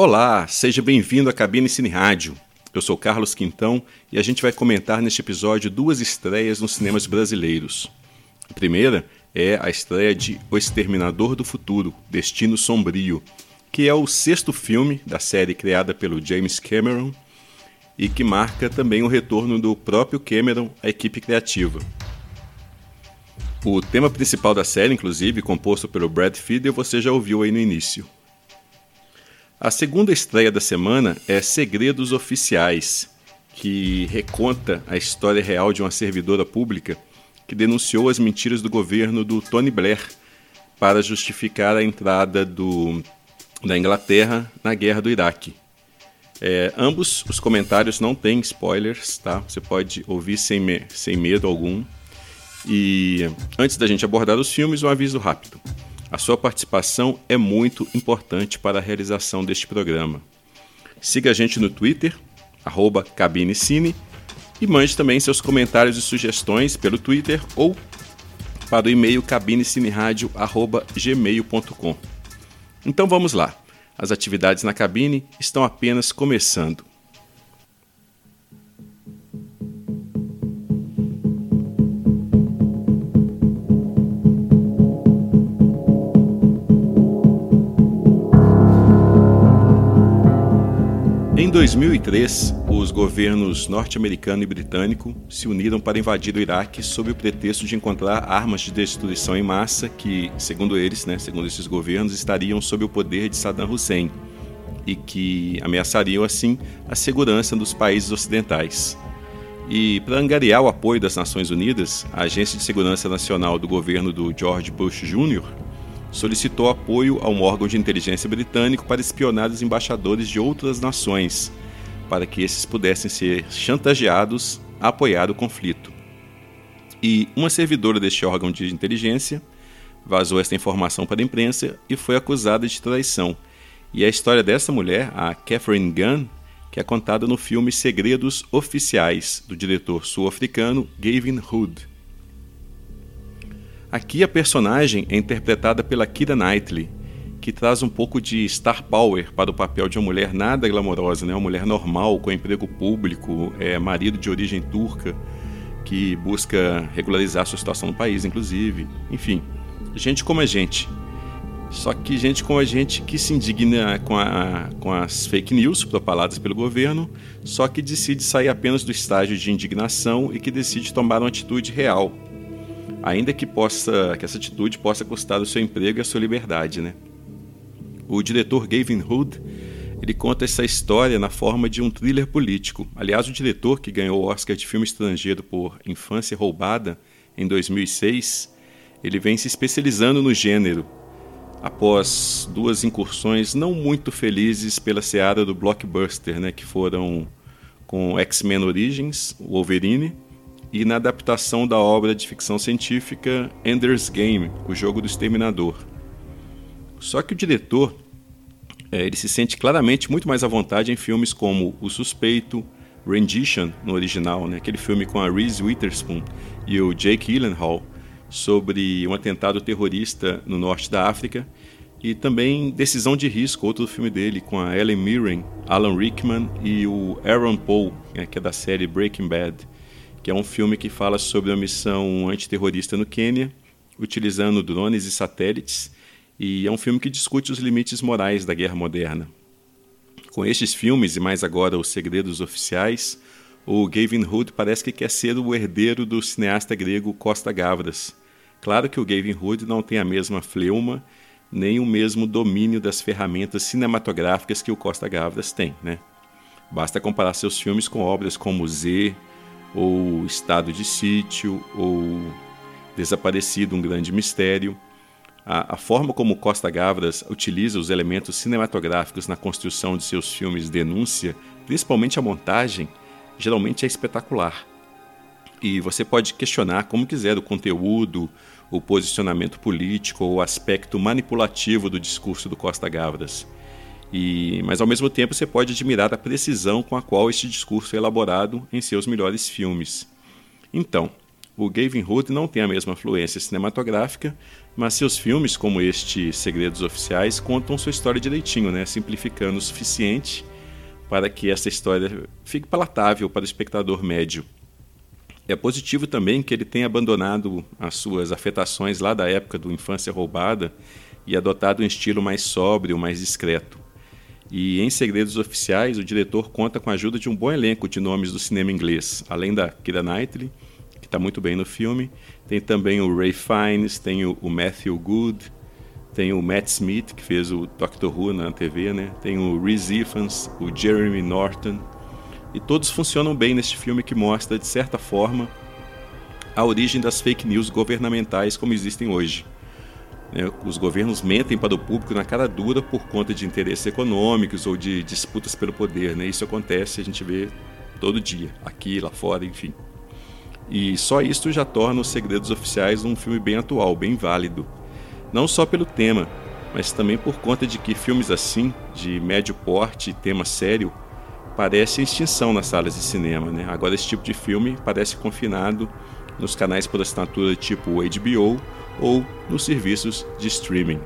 Olá, seja bem-vindo à Cabine Cine Rádio. Eu sou Carlos Quintão e a gente vai comentar neste episódio duas estreias nos cinemas brasileiros. A primeira é a estreia de O Exterminador do Futuro, Destino Sombrio, que é o sexto filme da série criada pelo James Cameron e que marca também o retorno do próprio Cameron à equipe criativa. O tema principal da série, inclusive, composto pelo Brad Fiedel, você já ouviu aí no início. A segunda estreia da semana é Segredos Oficiais, que reconta a história real de uma servidora pública que denunciou as mentiras do governo do Tony Blair para justificar a entrada do, da Inglaterra na guerra do Iraque. É, ambos os comentários não têm spoilers, tá? Você pode ouvir sem, me sem medo algum. E antes da gente abordar os filmes, um aviso rápido. A sua participação é muito importante para a realização deste programa. Siga a gente no Twitter, arroba cabinecine, e mande também seus comentários e sugestões pelo Twitter ou para o e-mail cabinecineradio.gmail.com. Então vamos lá. As atividades na cabine estão apenas começando. 2003, os governos norte-americano e britânico se uniram para invadir o Iraque sob o pretexto de encontrar armas de destruição em massa que, segundo eles, né, segundo esses governos, estariam sob o poder de Saddam Hussein e que ameaçariam assim a segurança dos países ocidentais. E para angariar o apoio das Nações Unidas, a Agência de Segurança Nacional do governo do George Bush Jr solicitou apoio a um órgão de inteligência britânico para espionar os embaixadores de outras nações, para que esses pudessem ser chantageados a apoiar o conflito. E uma servidora deste órgão de inteligência vazou esta informação para a imprensa e foi acusada de traição. E a história dessa mulher, a Catherine Gunn, que é contada no filme Segredos Oficiais, do diretor sul-africano Gavin Hood. Aqui a personagem é interpretada pela Kira Knightley, que traz um pouco de star power para o papel de uma mulher nada glamourosa, né? uma mulher normal, com emprego público, é marido de origem turca, que busca regularizar sua situação no país, inclusive. Enfim, gente como a gente. Só que gente como a gente que se indigna com, a, com as fake news propaladas pelo governo, só que decide sair apenas do estágio de indignação e que decide tomar uma atitude real, ainda que possa que essa atitude possa custar o seu emprego e a sua liberdade, né? O diretor Gavin Hood ele conta essa história na forma de um thriller político. Aliás, o diretor que ganhou o Oscar de filme estrangeiro por Infância Roubada em 2006, ele vem se especializando no gênero após duas incursões não muito felizes pela seara do blockbuster, né, que foram com X-Men Origins, Wolverine e na adaptação da obra de ficção científica Ender's Game, o jogo do exterminador. Só que o diretor é, ele se sente claramente muito mais à vontade em filmes como O Suspeito, Rendition, no original, né? aquele filme com a Reese Witherspoon e o Jake Gyllenhaal sobre um atentado terrorista no norte da África, e também Decisão de Risco, outro filme dele com a Ellen Mirren, Alan Rickman e o Aaron Paul, né? que é da série Breaking Bad que é um filme que fala sobre uma missão antiterrorista no Quênia, utilizando drones e satélites, e é um filme que discute os limites morais da guerra moderna. Com estes filmes e mais agora Os Segredos Oficiais, o Gavin Hood parece que quer ser o herdeiro do cineasta grego Costa Gavras. Claro que o Gavin Hood não tem a mesma fleuma nem o mesmo domínio das ferramentas cinematográficas que o Costa Gavras tem, né? Basta comparar seus filmes com obras como Z, ou estado de sítio, ou desaparecido um grande mistério. A, a, forma como Costa Gavras utiliza os elementos cinematográficos na construção de seus filmes denúncia, principalmente a montagem, geralmente é espetacular. E você pode questionar como quiser o conteúdo, o posicionamento político ou o aspecto manipulativo do discurso do Costa Gavras. E, mas ao mesmo tempo você pode admirar a precisão com a qual este discurso é elaborado em seus melhores filmes. Então, o Gavin Hood não tem a mesma fluência cinematográfica, mas seus filmes, como este Segredos Oficiais, contam sua história direitinho, né? simplificando o suficiente para que essa história fique palatável para o espectador médio. É positivo também que ele tenha abandonado as suas afetações lá da época do Infância Roubada e adotado um estilo mais sóbrio, mais discreto. E em Segredos Oficiais, o diretor conta com a ajuda de um bom elenco de nomes do cinema inglês, além da Kira Knightley, que está muito bem no filme. Tem também o Ray Fiennes, tem o, Matthew Good, tem o Matt Smith, que fez o Doctor Who na TV, né? Tem o Rhys Ifans, o Jeremy Norton. E todos funcionam bem neste filme que mostra, de certa forma, a origem das fake news governamentais como existem hoje. Né? Os governos mentem para o público na cara dura por conta de interesses econômicos ou de disputas pelo poder. Né? Isso acontece, a gente vê todo dia, aqui, lá fora, enfim. E só isso já torna Os Segredos Oficiais um filme bem atual, bem válido. Não só pelo tema, mas também por conta de que filmes assim, de médio porte e tema sério, parecem extinção nas salas de cinema. Né? Agora esse tipo de filme parece confinado nos canais por assinatura tipo HBO ou nos serviços de streaming.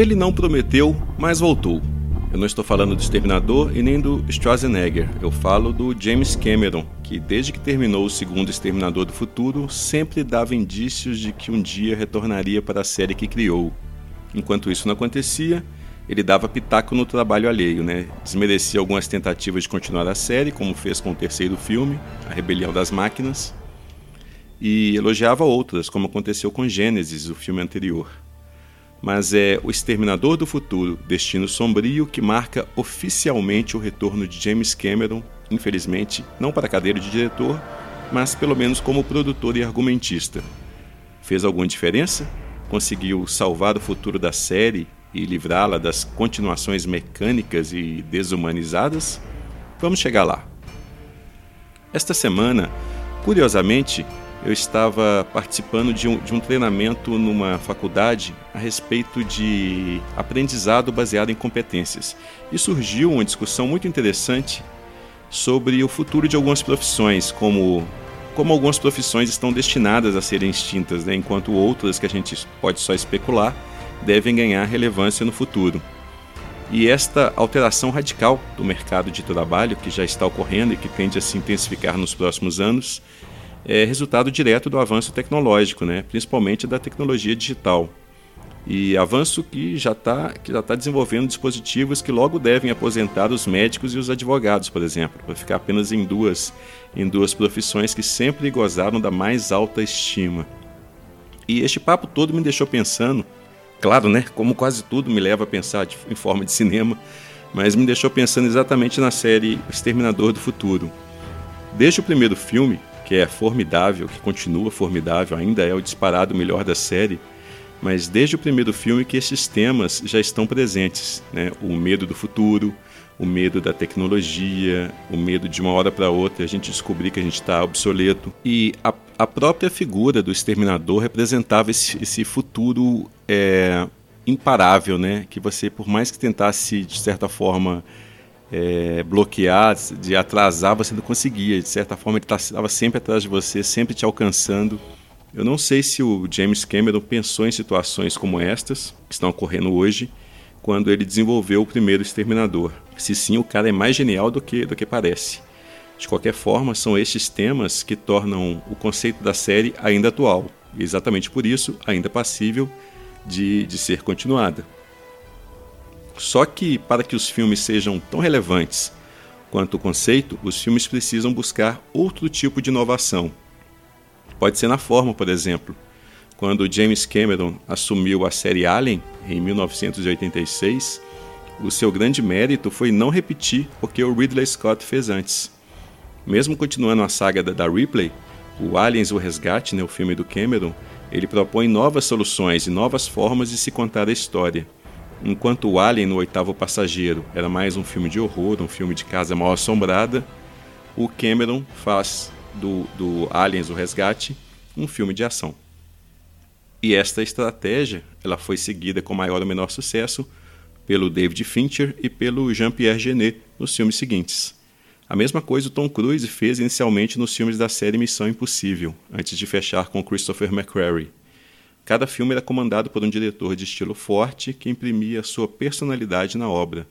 Ele não prometeu, mas voltou. Eu não estou falando do Exterminador e nem do Schwarzenegger. Eu falo do James Cameron, que desde que terminou o segundo Exterminador do Futuro, sempre dava indícios de que um dia retornaria para a série que criou. Enquanto isso não acontecia, ele dava pitaco no trabalho alheio, né? Desmerecia algumas tentativas de continuar a série, como fez com o terceiro filme, A Rebelião das Máquinas, e elogiava outras, como aconteceu com Gênesis, o filme anterior mas é O Exterminador do Futuro, Destino Sombrio, que marca oficialmente o retorno de James Cameron, infelizmente não para a cadeira de diretor, mas pelo menos como produtor e argumentista. Fez alguma diferença? Conseguiu salvar o futuro da série e livrá-la das continuações mecânicas e desumanizadas? Vamos chegar lá. Esta semana, curiosamente, eu estava participando de um, de um treinamento numa faculdade a respeito de aprendizado baseado em competências. E surgiu uma discussão muito interessante sobre o futuro de algumas profissões, como, como algumas profissões estão destinadas a serem extintas, né, enquanto outras que a gente pode só especular devem ganhar relevância no futuro. E esta alteração radical do mercado de trabalho, que já está ocorrendo e que tende a se intensificar nos próximos anos, é resultado direto do avanço tecnológico, né? principalmente da tecnologia digital. E avanço que já está tá desenvolvendo dispositivos que logo devem aposentar os médicos e os advogados, por exemplo, para ficar apenas em duas, em duas profissões que sempre gozaram da mais alta estima. E este papo todo me deixou pensando, claro, né, como quase tudo me leva a pensar de, em forma de cinema, mas me deixou pensando exatamente na série Exterminador do Futuro. Desde o primeiro filme, que é formidável, que continua formidável, ainda é o disparado melhor da série, mas desde o primeiro filme que esses temas já estão presentes, né? O medo do futuro, o medo da tecnologia, o medo de uma hora para outra a gente descobrir que a gente está obsoleto. E a, a, própria figura do exterminador representava esse, esse futuro é, imparável, né? Que você, por mais que tentasse, de certa forma, é, bloquear, de atrasar, você não conseguia. De certa forma, ele estava sempre atrás de você, sempre te alcançando. Eu não sei se o James Cameron pensou em situações como estas, que estão ocorrendo hoje, quando ele desenvolveu o primeiro Exterminador. Se sim, o cara é mais genial do que, do que parece. De qualquer forma, são estes temas que tornam o conceito da série ainda atual, e exatamente por isso, ainda passível de, de ser continuada. Só que, para que os filmes sejam tão relevantes quanto o conceito, os filmes precisam buscar outro tipo de inovação. Pode ser na forma, por exemplo. Quando James Cameron assumiu a série Alien, em 1986, o seu grande mérito foi não repetir o que o Ridley Scott fez antes. Mesmo continuando a saga da Ripley, o Aliens o Resgate, né, o filme do Cameron, ele propõe novas soluções e novas formas de se contar a história. Enquanto o Alien no Oitavo Passageiro era mais um filme de horror, um filme de casa mal assombrada, o Cameron faz do, do Aliens o Resgate um filme de ação. E esta estratégia ela foi seguida com maior ou menor sucesso pelo David Fincher e pelo Jean-Pierre Genet nos filmes seguintes. A mesma coisa o Tom Cruise fez inicialmente nos filmes da série Missão Impossível, antes de fechar com Christopher McQuarrie. Cada filme era comandado por um diretor de estilo forte que imprimia sua personalidade na obra.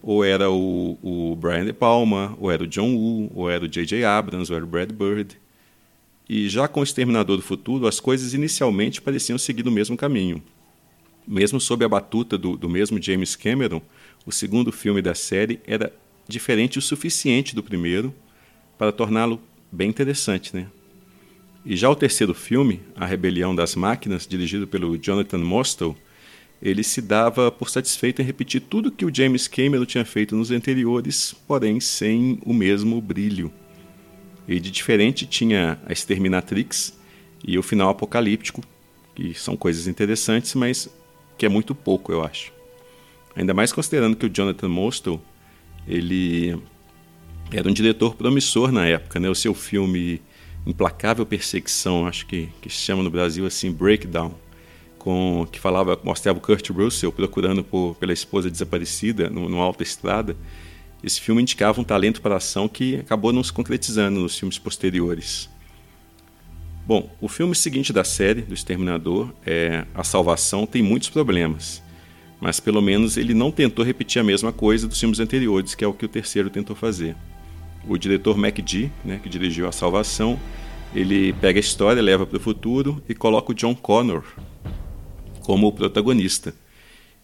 Ou era o, o Brian De Palma, ou era o John Woo, ou era o J.J. Abrams, ou era o Brad Bird. E já com o Exterminador do Futuro, as coisas inicialmente pareciam seguir o mesmo caminho. Mesmo sob a batuta do, do mesmo James Cameron, o segundo filme da série era diferente o suficiente do primeiro para torná-lo bem interessante, né? E já o terceiro filme, A Rebelião das Máquinas, dirigido pelo Jonathan Mostow, ele se dava por satisfeito em repetir tudo que o James Cameron tinha feito nos anteriores, porém sem o mesmo brilho. E de diferente tinha a Exterminatrix e o final apocalíptico, que são coisas interessantes, mas que é muito pouco, eu acho. Ainda mais considerando que o Jonathan Mostow, ele era um diretor promissor na época, né? O seu filme implacável perseguição, acho que, que se chama no Brasil assim, Breakdown, com, que falava, mostrava o Kurt Russell procurando por, pela esposa desaparecida no, no Alta Estrada. Esse filme indicava um talento para a ação que acabou não se concretizando nos filmes posteriores. Bom, o filme seguinte da série, do Exterminador, é A Salvação, tem muitos problemas. Mas pelo menos ele não tentou repetir a mesma coisa dos filmes anteriores, que é o que o terceiro tentou fazer. O diretor MacD, né, que dirigiu A Salvação, ele pega a história, leva para o futuro e coloca o John Connor como o protagonista.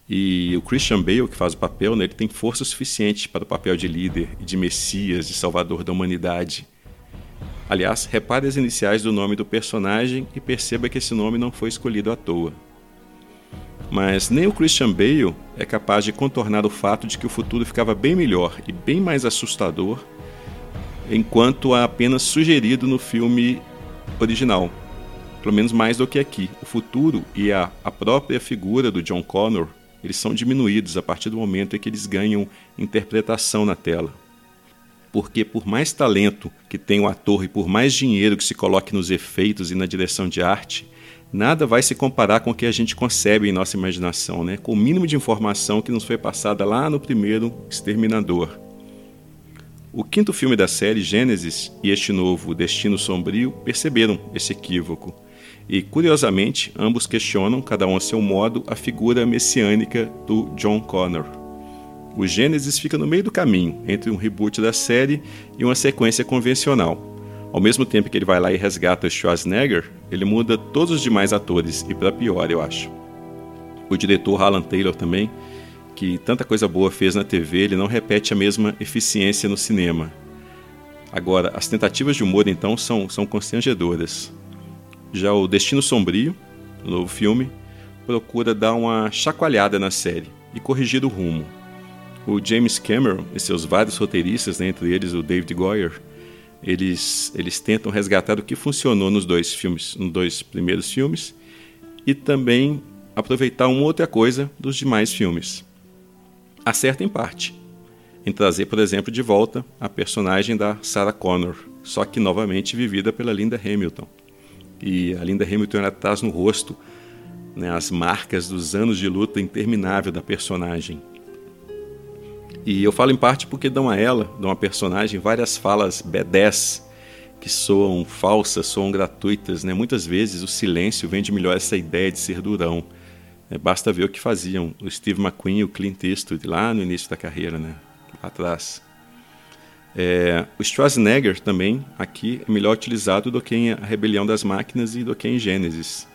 E o Christian Bale, que faz o papel, né, ele tem força suficiente para o papel de líder de messias, de salvador da humanidade. Aliás, repare as iniciais do nome do personagem e perceba que esse nome não foi escolhido à toa. Mas nem o Christian Bale é capaz de contornar o fato de que o futuro ficava bem melhor e bem mais assustador enquanto apenas sugerido no filme original. Pelo menos mais do que aqui. O futuro e a, a própria figura do John Connor eles são diminuídos a partir do momento em que eles ganham interpretação na tela. Porque por mais talento que tem o ator e por mais dinheiro que se coloque nos efeitos e na direção de arte, nada vai se comparar com o que a gente concebe em nossa imaginação, né? com o mínimo de informação que nos foi passada lá no primeiro Exterminador. O quinto filme da série, Gênesis, e este novo, Destino Sombrio, perceberam esse equívoco. E, curiosamente, ambos questionam, cada um a seu modo, a figura messiânica do John Connor. O Gênesis fica no meio do caminho entre um reboot da série e uma sequência convencional. Ao mesmo tempo que ele vai lá e resgata Schwarzenegger, ele muda todos os demais atores, e para pior, eu acho. O diretor Alan Taylor também que tanta coisa boa fez na TV, ele não repete a mesma eficiência no cinema. Agora, as tentativas de humor então são, são constrangedoras. Já o Destino Sombrio, o novo filme, procura dar uma chacoalhada na série e corrigir o rumo. O James Cameron e seus vários roteiristas, né, entre eles o David Goyer, eles, eles tentam resgatar o que funcionou nos dois filmes, nos dois primeiros filmes, e também aproveitar uma outra coisa dos demais filmes acerta em parte, em trazer, por exemplo, de volta a personagem da Sarah Connor, só que novamente vivida pela Linda Hamilton. E a Linda Hamilton ela traz no rosto né, as marcas dos anos de luta interminável da personagem. E eu falo em parte porque dão a ela, dão a personagem, várias falas B10 que soam falsas, soam gratuitas. Né? Muitas vezes o silêncio vende melhor essa ideia de ser durão. É, basta ver o que faziam o Steve McQueen e o Clint Eastwood lá no início da carreira, né? lá atrás. É, o Schwarzenegger também aqui é melhor utilizado do que em A Rebelião das Máquinas e do que em Gênesis.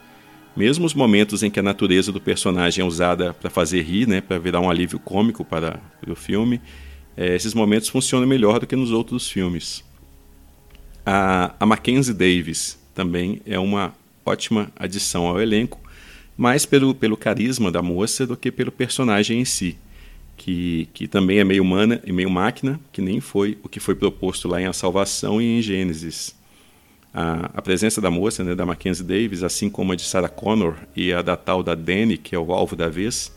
Mesmo os momentos em que a natureza do personagem é usada para fazer rir, né, para virar um alívio cômico para, para o filme, é, esses momentos funcionam melhor do que nos outros filmes. A, a Mackenzie Davis também é uma ótima adição ao elenco, mais pelo, pelo carisma da moça do que pelo personagem em si, que, que também é meio humana e meio máquina, que nem foi o que foi proposto lá em A Salvação e em Gênesis. A, a presença da moça, né, da Mackenzie Davis, assim como a de Sarah Connor e a da tal da Danny, que é o alvo da vez,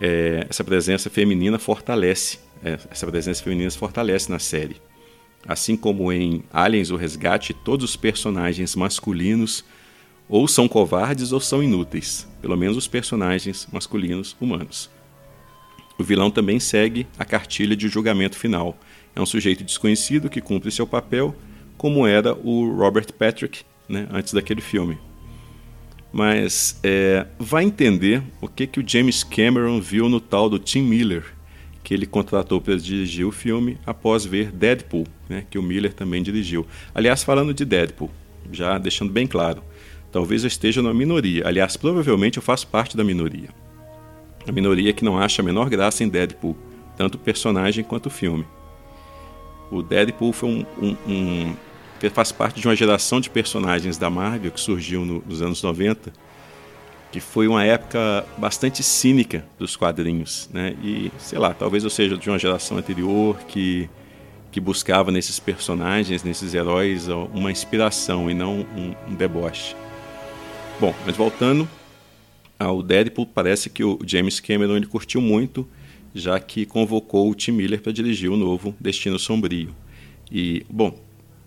é, essa presença feminina fortalece, é, essa presença feminina se fortalece na série. Assim como em Aliens, o Resgate, todos os personagens masculinos ou são covardes ou são inúteis, pelo menos os personagens masculinos humanos. O vilão também segue a cartilha de julgamento final. É um sujeito desconhecido que cumpre seu papel, como era o Robert Patrick né, antes daquele filme. Mas é, vai entender o que, que o James Cameron viu no tal do Tim Miller, que ele contratou para dirigir o filme após ver Deadpool, né, que o Miller também dirigiu. Aliás, falando de Deadpool, já deixando bem claro, talvez eu esteja na minoria. Aliás, provavelmente eu faço parte da minoria. A minoria que não acha a menor graça em Deadpool, tanto o personagem quanto o filme. O Deadpool foi um, um, um faz parte de uma geração de personagens da Marvel que surgiu no, nos anos 90, que foi uma época bastante cínica dos quadrinhos, né? E sei lá, talvez eu seja de uma geração anterior que que buscava nesses personagens, nesses heróis, uma inspiração e não um, um deboche. Bom, mas voltando ao Deadpool, parece que o James Cameron ele curtiu muito, já que convocou o Tim Miller para dirigir o novo Destino Sombrio. E, bom,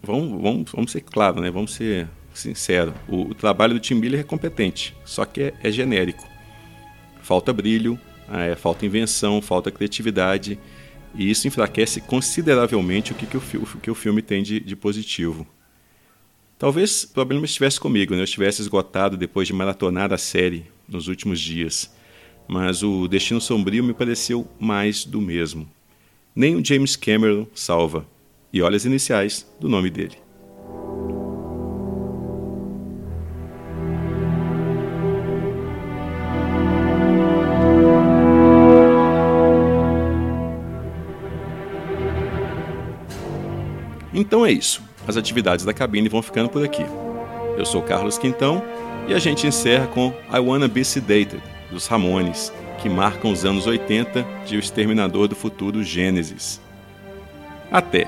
vamos, vamos, vamos ser claro, né? vamos ser sinceros. O, o, trabalho do Tim Miller é competente, só que é, é genérico. Falta brilho, é, falta invenção, falta criatividade, e isso enfraquece consideravelmente o que, que, o, o que o filme tem de, de positivo. Talvez o problema estivesse comigo, né? eu estivesse esgotado depois de maratonar a série nos últimos dias. mas o Destino Sombrio me pareceu mais do mesmo. Nem o James Cameron salva. E olha as iniciais do nome dele. Então é isso. As atividades da cabine vão ficando por aqui. Eu sou Carlos Quintão e a gente encerra com I Wanna Be Sedated, dos Ramones, que marcam os anos 80 de O Exterminador do Futuro Gênesis. Até!